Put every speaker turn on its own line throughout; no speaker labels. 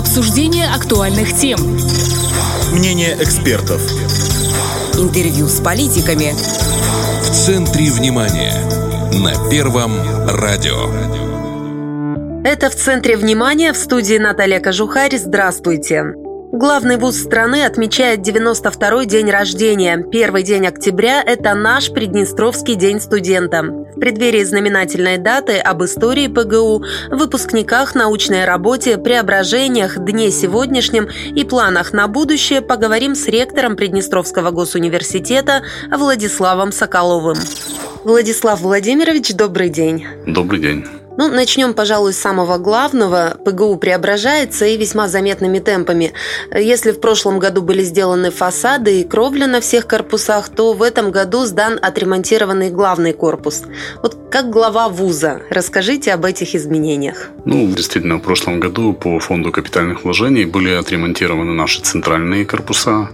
Обсуждение актуальных тем.
Мнение экспертов.
Интервью с политиками.
В центре внимания. На Первом радио.
Это «В центре внимания» в студии Наталья Кожухарь. Здравствуйте. Главный вуз страны отмечает 92-й день рождения. Первый день октября – это наш Приднестровский день студента. В преддверии знаменательной даты об истории ПГУ, выпускниках, научной работе, преображениях, дне сегодняшнем и планах на будущее поговорим с ректором Приднестровского госуниверситета Владиславом Соколовым. Владислав Владимирович, добрый день.
Добрый день.
Ну, начнем, пожалуй, с самого главного. ПГУ преображается и весьма заметными темпами. Если в прошлом году были сделаны фасады и кровля на всех корпусах, то в этом году сдан отремонтированный главный корпус. Вот как глава вуза, расскажите об этих изменениях.
Ну, действительно, в прошлом году по фонду капитальных вложений были отремонтированы наши центральные корпуса.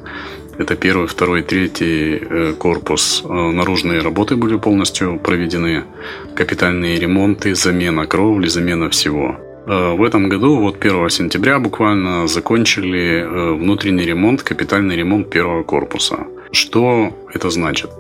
Это первый, второй, третий э, корпус. Э, наружные работы были полностью проведены. Капитальные ремонты, замена кровли, замена всего. Э, в этом году, вот 1 сентября буквально, закончили внутренний ремонт, капитальный ремонт первого корпуса. Что это значит?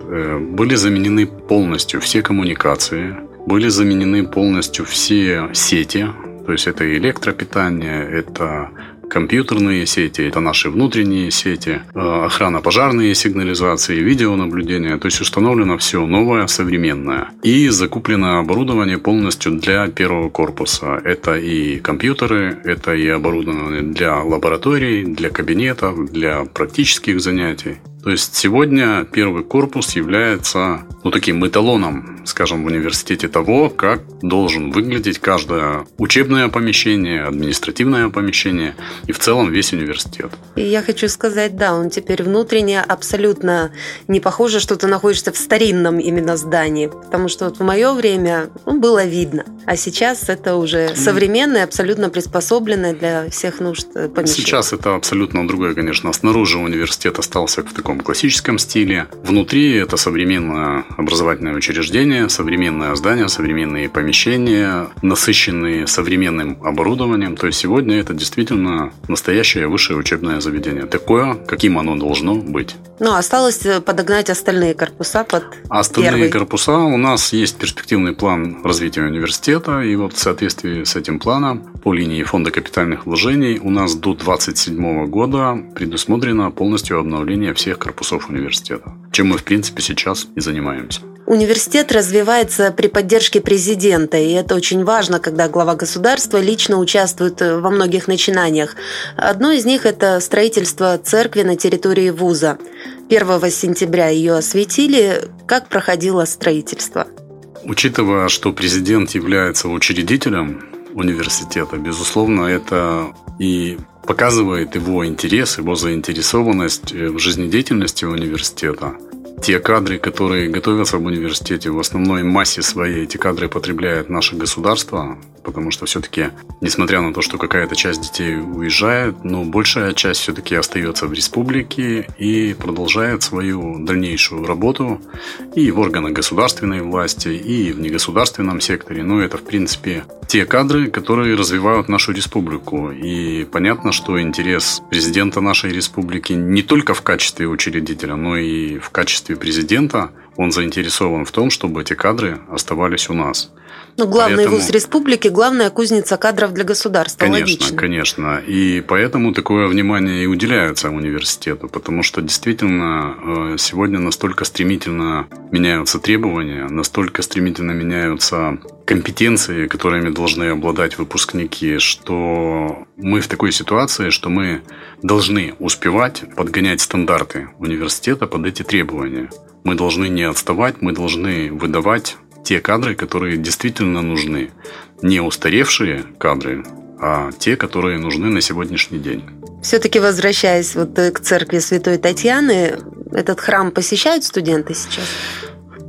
Были заменены полностью все коммуникации, были заменены полностью все сети, то есть это электропитание, это компьютерные сети, это наши внутренние сети, э, охрана пожарные сигнализации, видеонаблюдение. То есть установлено все новое, современное. И закуплено оборудование полностью для первого корпуса. Это и компьютеры, это и оборудование для лабораторий, для кабинетов, для практических занятий. То есть сегодня первый корпус является ну, таким эталоном, скажем, в университете того, как должен выглядеть каждое учебное помещение, административное помещение и в целом весь университет.
И я хочу сказать, да, он теперь внутренне абсолютно не похоже, что ты находишься в старинном именно здании, потому что вот в мое время ну, было видно, а сейчас это уже современное, абсолютно приспособленное для всех нужд э, помещение.
Сейчас это абсолютно другое, конечно. Снаружи университет остался в таком классическом стиле. Внутри это современное образовательное учреждение, современное здание, современные помещения, насыщенные современным оборудованием. То есть сегодня это действительно настоящее высшее учебное заведение. Такое, каким оно должно быть.
Ну, осталось э, подогнать остальные корпуса под
Остальные
первый.
корпуса у нас есть перспективный план развития университета. И вот в соответствии с этим планом по линии фонда капитальных вложений у нас до 2027 года предусмотрено полностью обновление всех корпусов университета, чем мы, в принципе, сейчас и занимаемся.
Университет развивается при поддержке президента, и это очень важно, когда глава государства лично участвует во многих начинаниях. Одно из них – это строительство церкви на территории вуза. 1 сентября ее осветили. Как проходило строительство?
Учитывая, что президент является учредителем университета, безусловно, это и показывает его интерес, его заинтересованность в жизнедеятельности университета – те кадры, которые готовятся в университете, в основной массе своей эти кадры потребляет наше государство, потому что все-таки, несмотря на то, что какая-то часть детей уезжает, но большая часть все-таки остается в республике и продолжает свою дальнейшую работу и в органах государственной власти, и в негосударственном секторе. Но это, в принципе, те кадры, которые развивают нашу республику. И понятно, что интерес президента нашей республики не только в качестве учредителя, но и в качестве президента, он заинтересован в том, чтобы эти кадры оставались у нас.
Ну, главный поэтому... вуз республики, главная кузница кадров для государства.
Конечно,
логично.
конечно. И поэтому такое внимание и уделяется университету, потому что действительно э, сегодня настолько стремительно меняются требования, настолько стремительно меняются компетенции, которыми должны обладать выпускники, что мы в такой ситуации, что мы должны успевать подгонять стандарты университета под эти требования. Мы должны не отставать, мы должны выдавать те кадры, которые действительно нужны. Не устаревшие кадры, а те, которые нужны на сегодняшний день.
Все-таки возвращаясь вот к церкви Святой Татьяны, этот храм посещают студенты сейчас?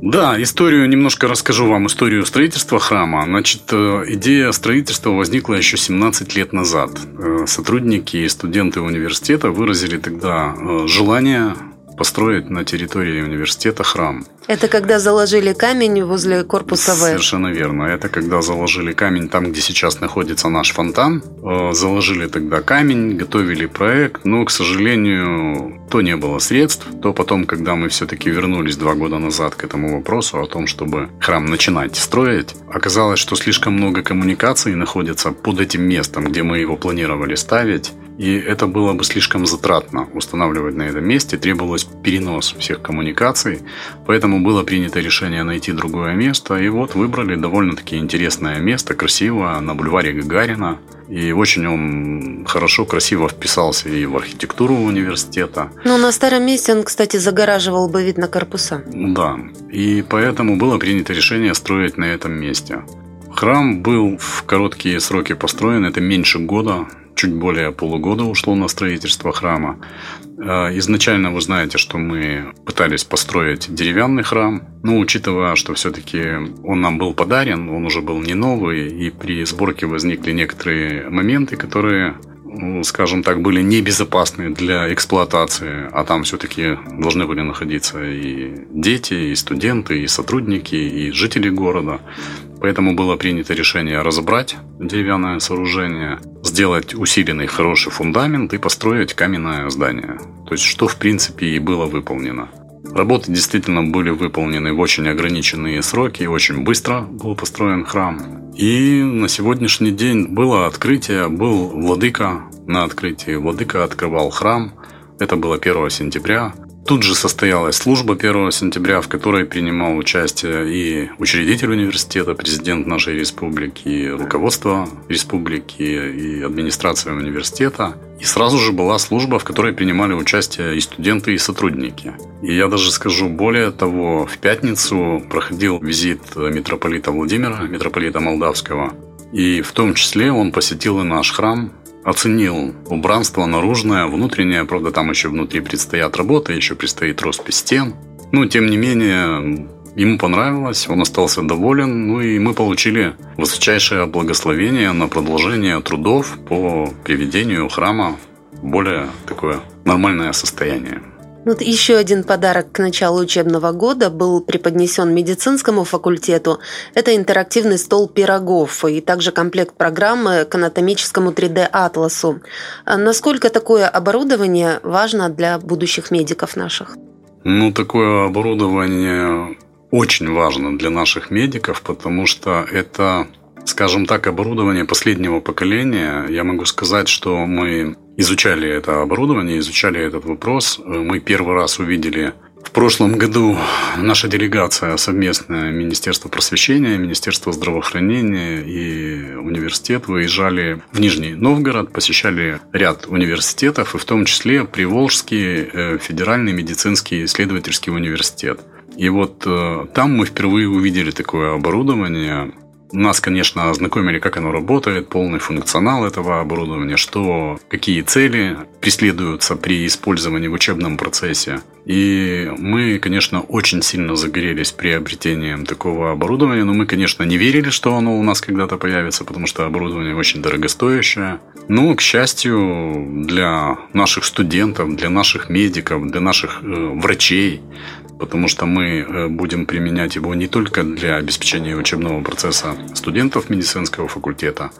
Да, историю немножко расскажу вам, историю строительства храма. Значит, э, идея строительства возникла еще 17 лет назад. Э, сотрудники и студенты университета выразили тогда э, желание построить на территории университета храм.
Это когда заложили камень возле корпуса В?
Совершенно верно. Это когда заложили камень там, где сейчас находится наш фонтан. Э, заложили тогда камень, готовили проект, но, к сожалению, то не было средств, то потом, когда мы все-таки вернулись два года назад к этому вопросу о том, чтобы храм начинать строить, оказалось, что слишком много коммуникаций находится под этим местом, где мы его планировали ставить, и это было бы слишком затратно устанавливать на этом месте, требовалось перенос всех коммуникаций, поэтому было принято решение найти другое место, и вот выбрали довольно-таки интересное место, красиво, на бульваре Гагарина. И очень он хорошо, красиво вписался и в архитектуру университета.
Ну, на старом месте он, кстати, загораживал бы вид на корпуса.
Да, и поэтому было принято решение строить на этом месте. Храм был в короткие сроки построен, это меньше года, чуть более полугода ушло на строительство храма. Э, изначально вы знаете, что мы пытались построить деревянный храм, но учитывая, что все-таки он нам был подарен, он уже был не новый, и при сборке возникли некоторые моменты, которые скажем так, были небезопасны для эксплуатации, а там все-таки должны были находиться и дети, и студенты, и сотрудники, и жители города. Поэтому было принято решение разобрать деревянное сооружение, сделать усиленный хороший фундамент и построить каменное здание. То есть, что в принципе и было выполнено. Работы действительно были выполнены в очень ограниченные сроки, очень быстро был построен храм. И на сегодняшний день было открытие, был владыка на открытии. Владыка открывал храм. Это было 1 сентября. Тут же состоялась служба 1 сентября, в которой принимал участие и учредитель университета, президент нашей республики, руководство республики, и администрация университета. И сразу же была служба, в которой принимали участие и студенты, и сотрудники. И я даже скажу более того, в пятницу проходил визит митрополита Владимира, митрополита Молдавского. И в том числе он посетил и наш храм, оценил убранство наружное, внутреннее, правда, там еще внутри предстоят работы, еще предстоит роспись стен. Но, тем не менее, ему понравилось, он остался доволен, ну и мы получили высочайшее благословение на продолжение трудов по приведению храма в более такое нормальное состояние.
Вот еще один подарок к началу учебного года был преподнесен медицинскому факультету. Это интерактивный стол пирогов и также комплект программы к анатомическому 3D-атласу. А насколько такое оборудование важно для будущих медиков наших?
Ну, такое оборудование очень важно для наших медиков, потому что это скажем так, оборудование последнего поколения. Я могу сказать, что мы изучали это оборудование, изучали этот вопрос. Мы первый раз увидели в прошлом году наша делегация совместная Министерство просвещения, Министерство здравоохранения и университет выезжали в Нижний Новгород, посещали ряд университетов, и в том числе Приволжский э, федеральный медицинский исследовательский университет. И вот э, там мы впервые увидели такое оборудование. Нас, конечно, ознакомили, как оно работает, полный функционал этого оборудования, что, какие цели преследуются при использовании в учебном процессе. И мы, конечно, очень сильно загорелись приобретением такого оборудования, но мы, конечно, не верили, что оно у нас когда-то появится, потому что оборудование очень дорогостоящее. Но, к счастью, для наших студентов, для наших медиков, для наших э, врачей, потому что мы э, будем применять его не только для обеспечения учебного процесса студентов медицинского факультета,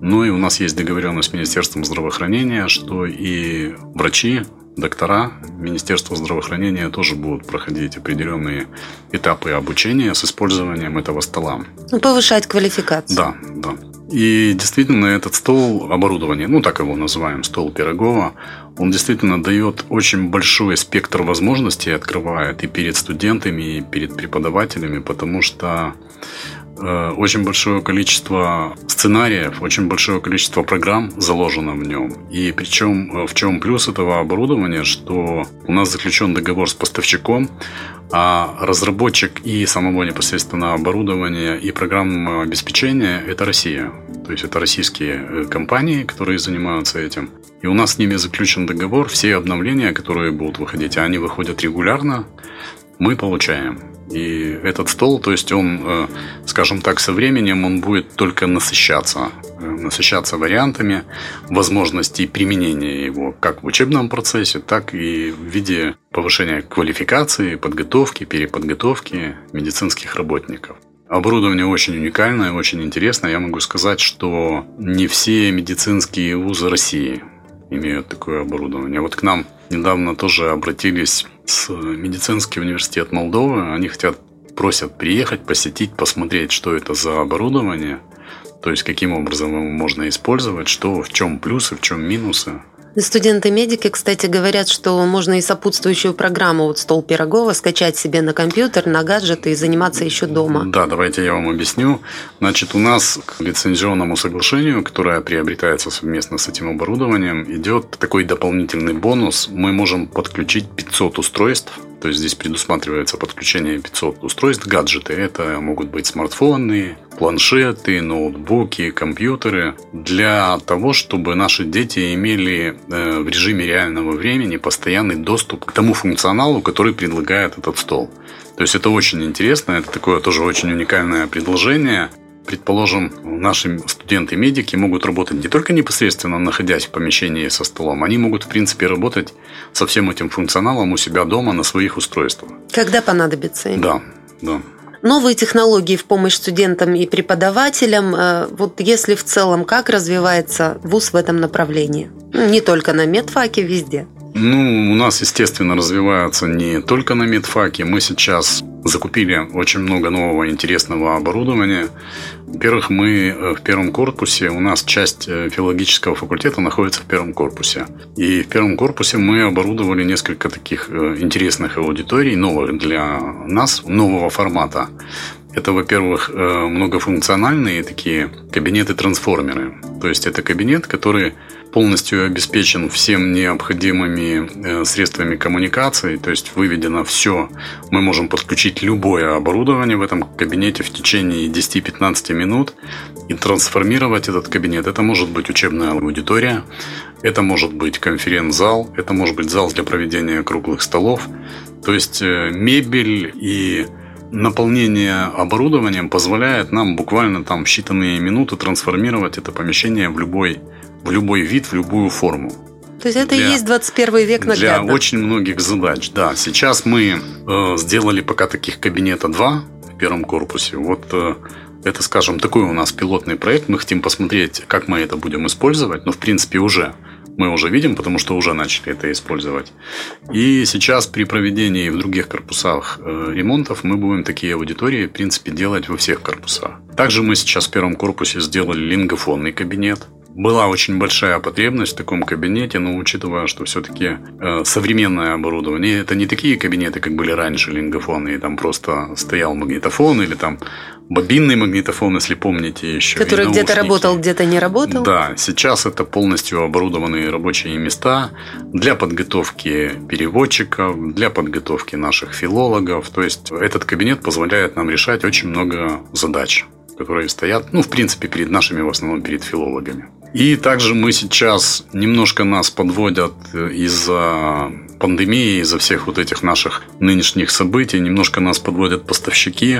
но и у нас есть договоренность с Министерством здравоохранения, что и врачи, доктора Министерства здравоохранения тоже будут проходить определенные этапы обучения с использованием этого стола.
Ну, повышать квалификацию.
Да, да. И действительно этот стол оборудование, ну так его называем, стол Пирогова, он действительно дает очень большой спектр возможностей, открывает и перед студентами, и перед преподавателями, потому что Э, очень большое количество сценариев, очень большое количество программ заложено в нем. И причем э, в чем плюс этого оборудования, что у нас заключен договор с поставщиком, а разработчик и самого непосредственно оборудования и программного обеспечения – это Россия. То есть это российские э, компании, которые занимаются этим. И у нас с ними заключен договор. Все обновления, которые будут выходить, а они выходят регулярно, мы получаем. И этот стол, то есть он, э, скажем так, со временем он будет только насыщаться, э, насыщаться вариантами возможностей применения его как в учебном процессе, так и в виде повышения квалификации, подготовки, переподготовки медицинских работников. Оборудование очень уникальное, очень интересное. Я могу сказать, что не все медицинские вузы России имеют такое оборудование. Вот к нам недавно тоже обратились с медицинский университет Молдовы. Они хотят, просят приехать, посетить, посмотреть, что это за оборудование. То есть, каким образом его можно использовать, что, в чем плюсы, в чем минусы.
Студенты-медики, кстати, говорят, что можно и сопутствующую программу вот «Стол Пирогова» скачать себе на компьютер, на гаджеты и заниматься еще дома.
Да, давайте я вам объясню. Значит, у нас к лицензионному соглашению, которое приобретается совместно с этим оборудованием, идет такой дополнительный бонус. Мы можем подключить 500 устройств то есть здесь предусматривается подключение 500 устройств, гаджеты. Это могут быть смартфоны, планшеты, ноутбуки, компьютеры. Для того, чтобы наши дети имели э, в режиме реального времени постоянный доступ к тому функционалу, который предлагает этот стол. То есть это очень интересно, это такое тоже очень уникальное предложение предположим, наши студенты-медики могут работать не только непосредственно находясь в помещении со столом, они могут, в принципе, работать со всем этим функционалом у себя дома на своих устройствах.
Когда понадобится им.
Да, да.
Новые технологии в помощь студентам и преподавателям. Э, вот если в целом, как развивается ВУЗ в этом направлении? Не только на медфаке, везде.
Ну, у нас, естественно, развиваются не только на медфаке. Мы сейчас закупили очень много нового интересного оборудования. Во-первых, мы э, в первом корпусе, у нас часть э, филологического факультета находится в первом корпусе. И в первом корпусе мы оборудовали несколько таких э, интересных аудиторий, новых для нас, нового формата. Это, во-первых, многофункциональные такие кабинеты-трансформеры. То есть это кабинет, который полностью обеспечен всем необходимыми э, средствами коммуникации, то есть выведено все. Мы можем подключить любое оборудование в этом кабинете в течение 10-15 минут и трансформировать этот кабинет. Это может быть учебная аудитория, это может быть конференц-зал, это может быть зал для проведения круглых столов. То есть э, мебель и наполнение оборудованием позволяет нам буквально там считанные минуты трансформировать это помещение в любой в любой вид, в любую форму.
То есть это для, и есть 21 век наглядно.
Для очень многих задач, да. Сейчас мы э, сделали пока таких кабинета два в первом корпусе. Вот э, это, скажем, такой у нас пилотный проект. Мы хотим посмотреть, как мы это будем использовать. Но, в принципе, уже мы уже видим, потому что уже начали это использовать. И сейчас при проведении в других корпусах э, ремонтов мы будем такие аудитории, в принципе, делать во всех корпусах. Также мы сейчас в первом корпусе сделали лингофонный кабинет была очень большая потребность в таком кабинете, но учитывая, что все-таки э, современное оборудование, это не такие кабинеты, как были раньше лингофоны, и там просто стоял магнитофон или там бобинный магнитофон, если помните еще.
Который где-то работал, где-то не работал?
Да, сейчас это полностью оборудованные рабочие места для подготовки переводчиков, для подготовки наших филологов. То есть этот кабинет позволяет нам решать очень много задач которые стоят, ну, в принципе, перед нашими, в основном, перед филологами. И также мы сейчас немножко нас подводят из-за пандемии, из-за всех вот этих наших нынешних событий, немножко нас подводят поставщики.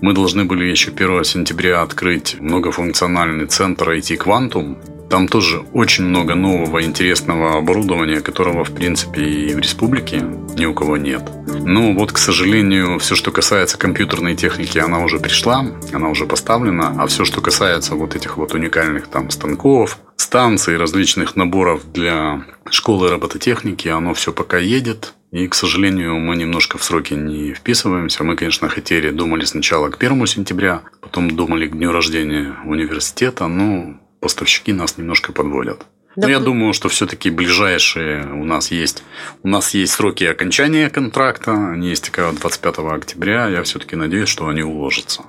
Мы должны были еще 1 сентября открыть многофункциональный центр IT Quantum, там тоже очень много нового интересного оборудования, которого, в принципе, и в республике ни у кого нет. Но вот, к сожалению, все, что касается компьютерной техники, она уже пришла, она уже поставлена, а все, что касается вот этих вот уникальных там станков, станций, различных наборов для школы робототехники, оно все пока едет, и, к сожалению, мы немножко в сроки не вписываемся. Мы, конечно, хотели, думали сначала к 1 сентября, потом думали к дню рождения университета, но поставщики нас немножко подводят. Но я думаю, что все-таки ближайшие у нас есть. У нас есть сроки окончания контракта, они истекают 25 октября. Я все-таки надеюсь, что они уложатся.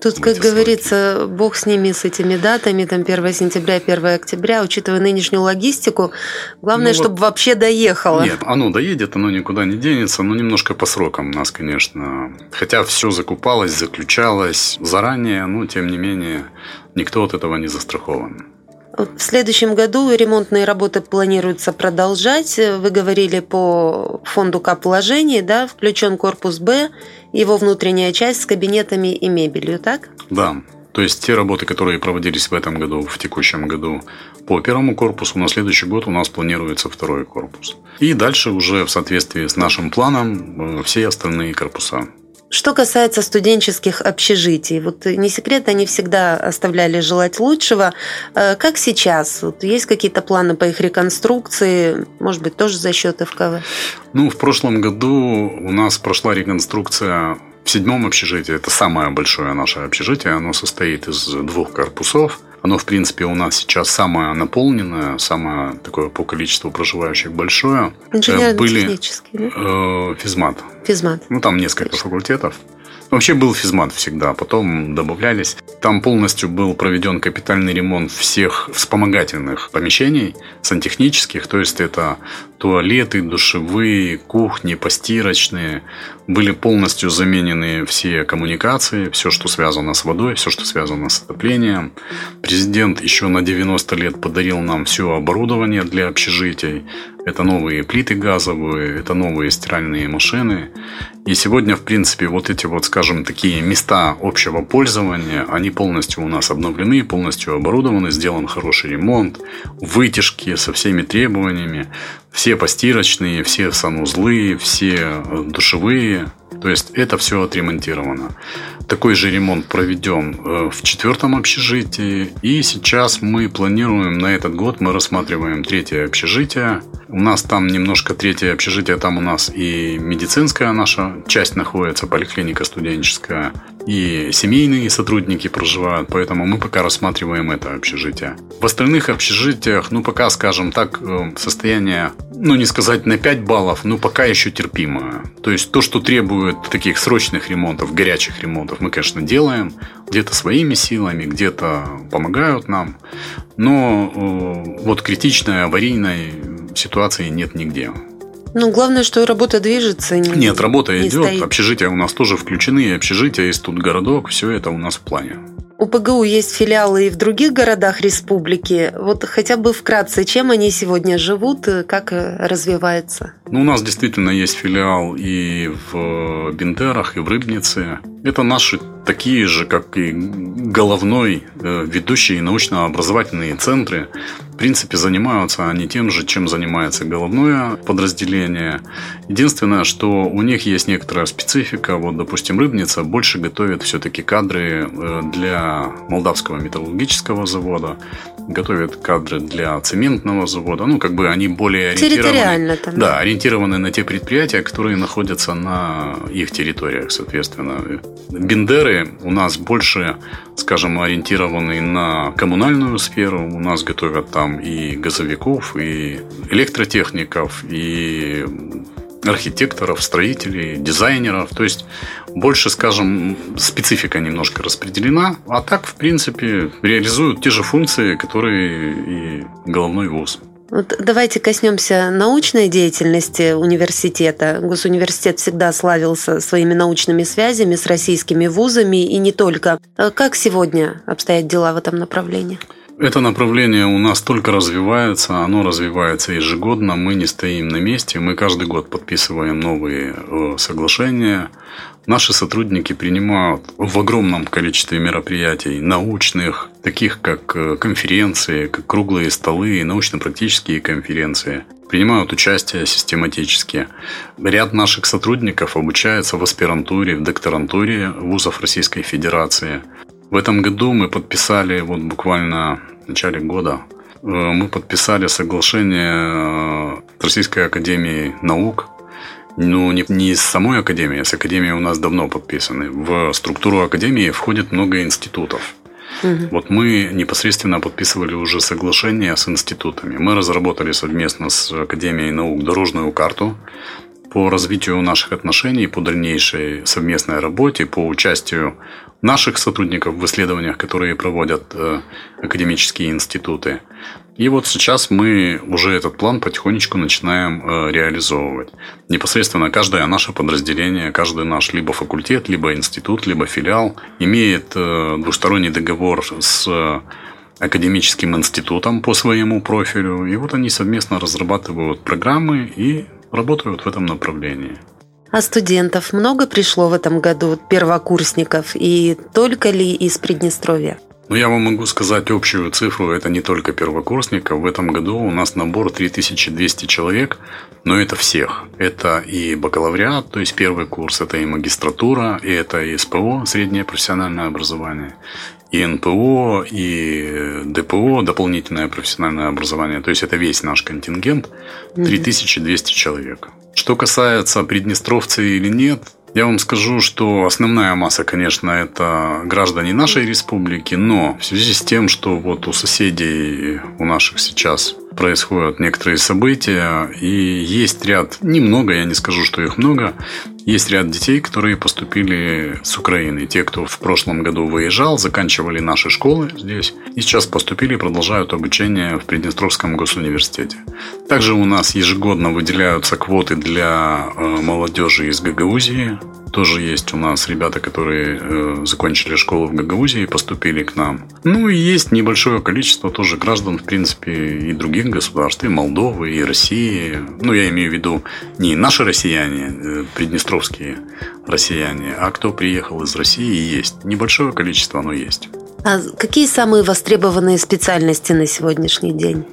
Тут, как говорится, сроки. бог с ними, с этими датами, там 1 сентября, 1 октября, учитывая нынешнюю логистику, главное, ну, чтобы вот, вообще доехало.
Нет, оно доедет, оно никуда не денется, но немножко по срокам у нас, конечно. Хотя все закупалось, заключалось заранее, но тем не менее никто от этого не застрахован.
В следующем году ремонтные работы планируется продолжать. Вы говорили по фонду капвложений, да, включен корпус Б, его внутренняя часть с кабинетами и мебелью, так?
Да. То есть те работы, которые проводились в этом году, в текущем году по первому корпусу, на следующий год у нас планируется второй корпус. И дальше уже в соответствии с нашим планом э, все остальные корпуса.
Что касается студенческих общежитий, вот не секрет, они всегда оставляли желать лучшего. Э, как сейчас? Вот есть какие-то планы по их реконструкции? Может быть, тоже за счет ФКВ?
Ну, в прошлом году у нас прошла реконструкция в седьмом общежитии. Это самое большое наше общежитие. Оно состоит из двух корпусов. Оно, в принципе, у нас сейчас самое наполненное, самое такое по количеству проживающих большое.
Инженерно-технический,
Были, да? Э, физмат.
Физмат.
Ну, там несколько Точно. факультетов. Вообще был физмат всегда, потом добавлялись. Там полностью был проведен капитальный ремонт всех вспомогательных помещений, сантехнических, то есть это туалеты, душевые, кухни, постирочные. Были полностью заменены все коммуникации, все, что связано с водой, все, что связано с отоплением. Президент еще на 90 лет подарил нам все оборудование для общежитий. Это новые плиты газовые, это новые стиральные машины. И сегодня, в принципе, вот эти вот, скажем, такие места общего пользования, они полностью у нас обновлены, полностью оборудованы, сделан хороший ремонт, вытяжки со всеми требованиями, все постирочные, все санузлы, все душевые. То есть это все отремонтировано. Такой же ремонт проведем э, в четвертом общежитии. И сейчас мы планируем на этот год, мы рассматриваем третье общежитие. У нас там немножко третье общежитие, там у нас и медицинская наша часть находится, поликлиника студенческая, и семейные сотрудники проживают, поэтому мы пока рассматриваем это общежитие. В остальных общежитиях, ну пока, скажем так, э, состояние, ну не сказать на 5 баллов, но пока еще терпимое. То есть то, что требует таких срочных ремонтов, горячих ремонтов, ремонтов мы, конечно, делаем. Где-то своими силами, где-то помогают нам. Но э, вот критичной аварийной ситуации нет нигде.
Ну, главное, что работа движется.
Не, Нет, работа не идет. Стоит. Общежития у нас тоже включены. Общежития, есть тут городок. Все это у нас в плане.
У ПГУ есть филиалы и в других городах республики. Вот хотя бы вкратце, чем они сегодня живут, как развивается?
Ну, у нас действительно есть филиал и в Бендерах, и в Рыбнице. Это наши такие же, как и головной, э, ведущие научно-образовательные центры. В принципе, занимаются они тем же, чем занимается головное подразделение. Единственное, что у них есть некоторая специфика. Вот, допустим, Рыбница больше готовит все-таки кадры э, для Молдавского металлургического завода, готовит кадры для цементного завода. Ну, как бы они более ориентированы. Там. Да, ориентированы на те предприятия, которые находятся на их территориях, соответственно. Бендеры у нас больше, скажем, ориентированы на коммунальную сферу. У нас готовят там и газовиков, и электротехников, и архитекторов, строителей, дизайнеров. То есть больше, скажем, специфика немножко распределена. А так, в принципе, реализуют те же функции, которые и головной вуз.
Вот давайте коснемся научной деятельности университета. Госуниверситет всегда славился своими научными связями с российскими вузами и не только. А как сегодня обстоят дела в этом направлении?
Это направление у нас только развивается, оно развивается ежегодно, мы не стоим на месте, мы каждый год подписываем новые э, соглашения. Наши сотрудники принимают в огромном количестве мероприятий научных, таких как э, конференции, как круглые столы, научно-практические конференции. Принимают участие систематически. Ряд наших сотрудников обучается в аспирантуре, в докторантуре вузов Российской Федерации. В этом году мы подписали, вот буквально в начале года, э, мы подписали соглашение с Российской Академией Наук. Ну, не, не с самой Академией, а с Академией у нас давно подписаны. В структуру Академии входит много институтов. Угу. Вот мы непосредственно подписывали уже соглашение с институтами. Мы разработали совместно с Академией наук дорожную карту по развитию наших отношений, по дальнейшей совместной работе, по участию наших сотрудников в исследованиях, которые проводят э, академические институты. И вот сейчас мы уже этот план потихонечку начинаем э, реализовывать. Непосредственно каждое наше подразделение, каждый наш либо факультет, либо институт, либо филиал имеет э, двусторонний договор с академическим институтом по своему профилю. И вот они совместно разрабатывают программы и работают в этом направлении.
А студентов много пришло в этом году, первокурсников, и только ли из Приднестровья?
Ну, я вам могу сказать общую цифру. Это не только первокурсников. В этом году у нас набор 3200 человек, но это всех. Это и бакалавриат, то есть первый курс, это и магистратура, и это и СПО, среднее профессиональное образование, и НПО, и ДПО, дополнительное профессиональное образование. То есть это весь наш контингент, 3200 человек. Что касается приднестровцы или нет, я вам скажу, что основная масса, конечно, это граждане нашей республики, но в связи с тем, что вот у соседей у наших сейчас происходят некоторые события, и есть ряд, немного, я не скажу, что их много, есть ряд детей, которые поступили с Украины. Те, кто в прошлом году выезжал, заканчивали наши школы здесь, и сейчас поступили и продолжают обучение в Приднестровском госуниверситете. Также у нас ежегодно выделяются квоты для э, молодежи из Гагаузии, тоже есть у нас ребята, которые э, закончили школу в Гагаузии и поступили к нам. Ну и есть небольшое количество тоже граждан, в принципе, и других государств, и Молдовы, и России. Ну, я имею в виду не наши россияне, э, приднестровские россияне, а кто приехал из России, есть. Небольшое количество оно есть.
А какие самые востребованные специальности на сегодняшний день?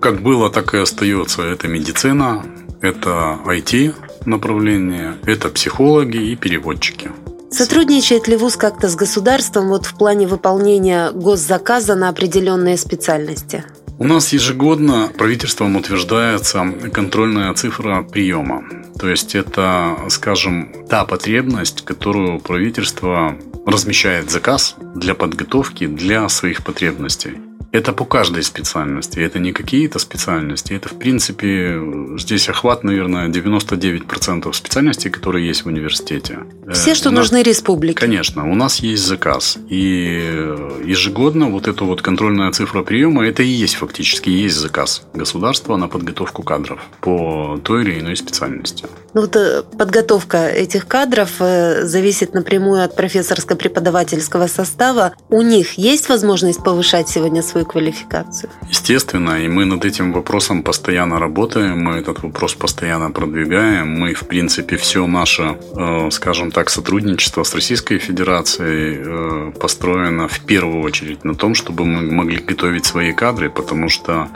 Как было, так и остается. Это медицина, это IT, направления – это психологи и переводчики.
Сотрудничает ли ВУЗ как-то с государством вот в плане выполнения госзаказа на определенные специальности?
У нас ежегодно правительством утверждается контрольная цифра приема. То есть это, скажем, та потребность, которую правительство размещает заказ для подготовки для своих потребностей. Это по каждой специальности. Это не какие-то специальности. Это, в принципе, здесь охват, наверное, 99% специальностей, которые есть в университете.
Все, что нас, нужны республике.
Конечно. У нас есть заказ. И ежегодно вот эта вот контрольная цифра приема, это и есть фактически есть заказ государства на подготовку кадров по той или иной специальности.
Ну вот э, подготовка этих кадров э, зависит напрямую от профессорско-преподавательского состава. У них есть возможность повышать сегодня свою свою квалификацию?
Естественно, и мы над этим вопросом постоянно работаем, мы этот вопрос постоянно продвигаем. Мы, в принципе, все наше, э, скажем так, сотрудничество с Российской Федерацией э, построено в первую очередь на том, чтобы мы могли готовить свои кадры, потому что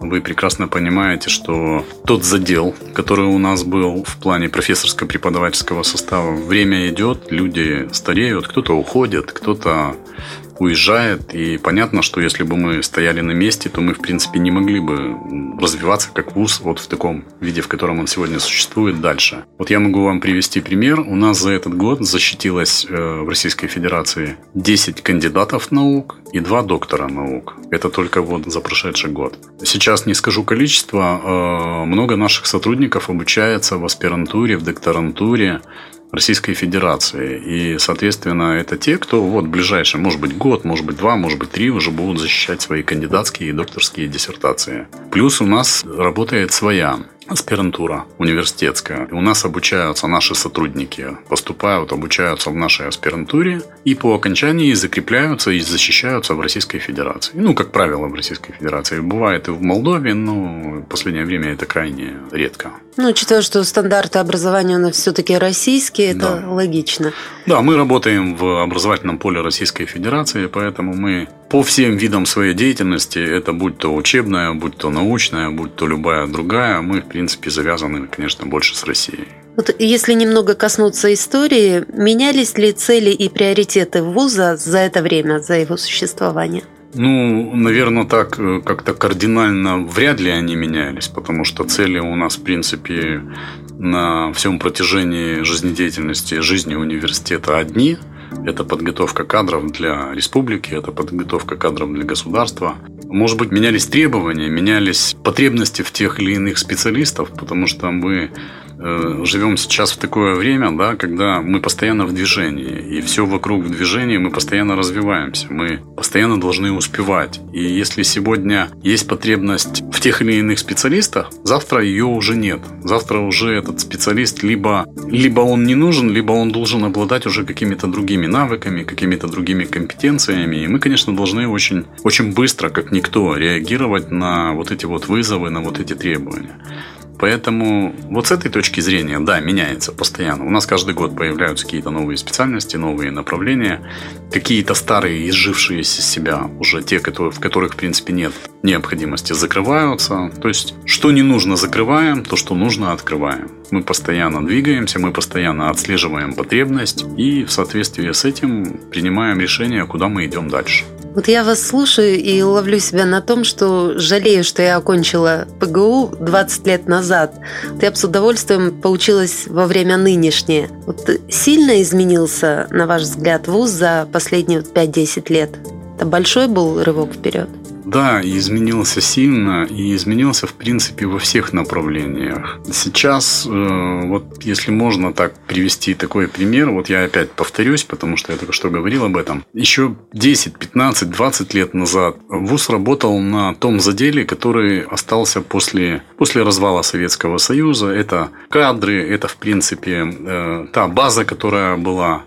вы прекрасно понимаете, что тот задел, который у нас был в плане профессорско-преподавательского состава, время идет, люди стареют, кто-то уходит, кто-то уезжает. И понятно, что если бы мы стояли на месте, то мы, в принципе, не могли бы развиваться как вуз вот в таком виде, в котором он сегодня существует дальше. Вот я могу вам привести пример. У нас за этот год защитилось э, в Российской Федерации 10 кандидатов наук и 2 доктора наук. Это только вот за прошедший год. Сейчас не скажу количество. Э, много наших сотрудников обучается в аспирантуре, в докторантуре Российской Федерации. И, соответственно, это те, кто вот в ближайший, может быть, год, может быть, два, может быть, три уже будут защищать свои кандидатские и докторские диссертации. Плюс у нас работает своя аспирантура университетская. У нас обучаются наши сотрудники, поступают, обучаются в нашей аспирантуре и по окончании закрепляются и защищаются в Российской Федерации. Ну, как правило, в Российской Федерации. Бывает и в Молдове, но в последнее время это крайне редко.
Ну, учитывая, что стандарты образования у нас все-таки российские, это да. логично.
Да, мы работаем в образовательном поле Российской Федерации, поэтому мы по всем видам своей деятельности, это будь то учебная, будь то научная, будь то любая другая, мы, в принципе, завязаны, конечно, больше с Россией.
Вот если немного коснуться истории, менялись ли цели и приоритеты вуза за это время, за его существование?
Ну, наверное, так э, как-то кардинально вряд ли они менялись, потому что цели у нас, в принципе, на всем протяжении жизнедеятельности, жизни университета одни. Это подготовка кадров для республики, это подготовка кадров для государства. Может быть, менялись требования, менялись потребности в тех или иных специалистов, потому что мы живем сейчас в такое время, да, когда мы постоянно в движении, и все вокруг в движении, мы постоянно развиваемся, мы постоянно должны успевать. И если сегодня есть потребность в тех или иных специалистах, завтра ее уже нет. Завтра уже этот специалист либо, либо он не нужен, либо он должен обладать уже какими-то другими навыками, какими-то другими компетенциями. И мы, конечно, должны очень, очень быстро, как никто, реагировать на вот эти вот вызовы, на вот эти требования. Поэтому вот с этой точки зрения, да, меняется постоянно. У нас каждый год появляются какие-то новые специальности, новые направления. Какие-то старые, изжившиеся себя, уже те, которые, в которых, в принципе, нет необходимости, закрываются. То есть, что не нужно, закрываем, то, что нужно, открываем. Мы постоянно двигаемся, мы постоянно отслеживаем потребность и в соответствии с этим принимаем решение, куда мы идем дальше.
Вот я вас слушаю и ловлю себя на том, что жалею, что я окончила ПГУ 20 лет назад. Вот я бы с удовольствием поучилась во время нынешнее. Вот сильно изменился, на ваш взгляд, вуз за последние 5-10 лет? Это большой был рывок вперед?
Да, изменился сильно и изменился, в принципе, во всех направлениях. Сейчас, э, вот если можно так привести такой пример, вот я опять повторюсь, потому что я только что говорил об этом. Еще 10, 15, 20 лет назад ВУЗ работал на том заделе, который остался после, после развала Советского Союза. Это кадры, это, в принципе, э, та база, которая была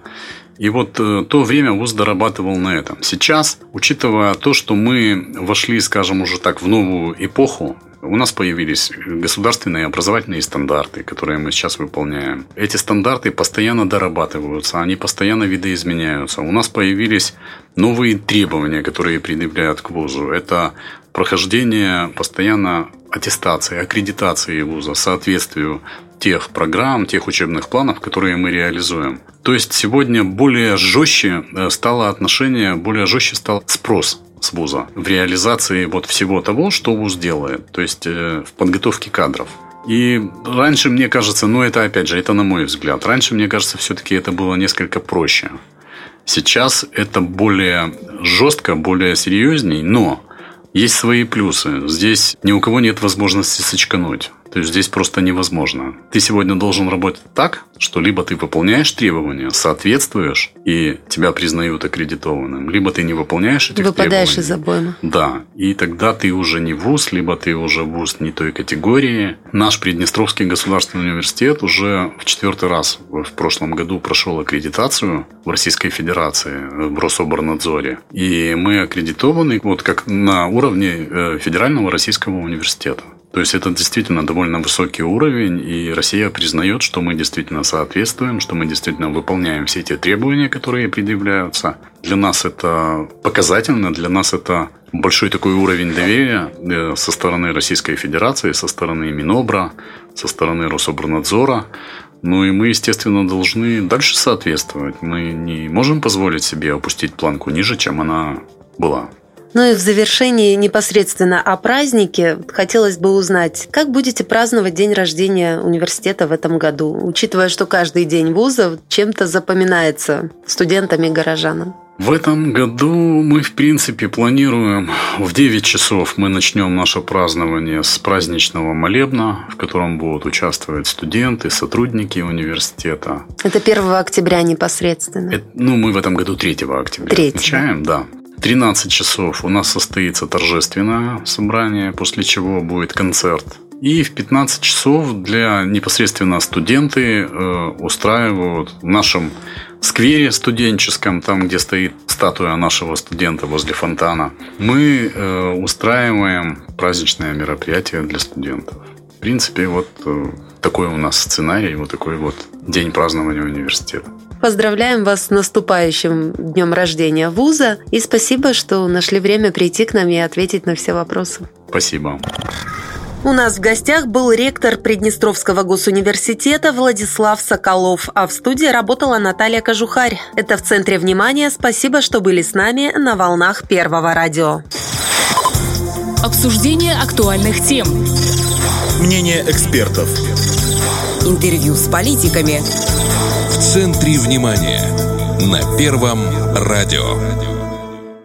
и вот э, то время ВУЗ дорабатывал на этом. Сейчас, учитывая то, что мы вошли, скажем, уже так в новую эпоху, у нас появились государственные образовательные стандарты, которые мы сейчас выполняем. Эти стандарты постоянно дорабатываются, они постоянно видоизменяются. У нас появились новые требования, которые предъявляют к ВУЗу. Это прохождение постоянно аттестации, аккредитации вуза, соответствию тех программ, тех учебных планов, которые мы реализуем. То есть сегодня более жестче э, стало отношение, более жестче стал спрос с вуза в реализации вот всего того, что вуз делает, то есть э, в подготовке кадров. И раньше, мне кажется, ну это опять же, это на мой взгляд, раньше, мне кажется, все-таки это было несколько проще. Сейчас это более жестко, более серьезней, но есть свои плюсы. Здесь ни у кого нет возможности сочкануть. То есть здесь просто невозможно. Ты сегодня должен работать так, что либо ты выполняешь требования, соответствуешь, и тебя признают аккредитованным, либо ты не выполняешь этих
Выпадаешь
требований.
из обоймы.
Да, и тогда ты уже не вуз, либо ты уже вуз не той категории. Наш Приднестровский государственный университет уже в четвертый раз в прошлом году прошел аккредитацию в Российской Федерации, в Рособорнадзоре. И мы аккредитованы вот как на уровне э, Федерального Российского университета. То есть это действительно довольно высокий уровень, и Россия признает, что мы действительно соответствуем, что мы действительно выполняем все те требования, которые предъявляются. Для нас это показательно, для нас это большой такой уровень доверия э, со стороны Российской Федерации, со стороны Минобра, со стороны Рособорнадзора. Ну и мы, естественно, должны дальше соответствовать. Мы не можем позволить себе опустить планку ниже, чем она была.
Ну и в завершении непосредственно о празднике хотелось бы узнать, как будете праздновать день рождения университета в этом году, учитывая, что каждый день вуза чем-то запоминается студентам и горожанам?
В этом году мы, в принципе, планируем в 9 часов мы начнем наше празднование с праздничного молебна, в котором будут участвовать студенты, сотрудники университета.
Это 1 октября непосредственно? Это,
ну, мы в этом году 3 октября 3. отмечаем, да. 13 часов у нас состоится торжественное собрание, после чего будет концерт. И в 15 часов для непосредственно студенты э, устраивают в нашем сквере студенческом, там, где стоит статуя нашего студента возле фонтана, мы э, устраиваем праздничное мероприятие для студентов. В принципе, вот э, такой у нас сценарий, вот такой вот день празднования университета.
Поздравляем вас с наступающим днем рождения вуза и спасибо, что нашли время прийти к нам и ответить на все вопросы.
Спасибо.
У нас в гостях был ректор Приднестровского госуниверситета Владислав Соколов, а в студии работала Наталья Кожухарь. Это в центре внимания. Спасибо, что были с нами на волнах Первого радио.
Обсуждение актуальных тем.
Мнение экспертов.
Интервью с политиками
в центре внимания на Первом радио.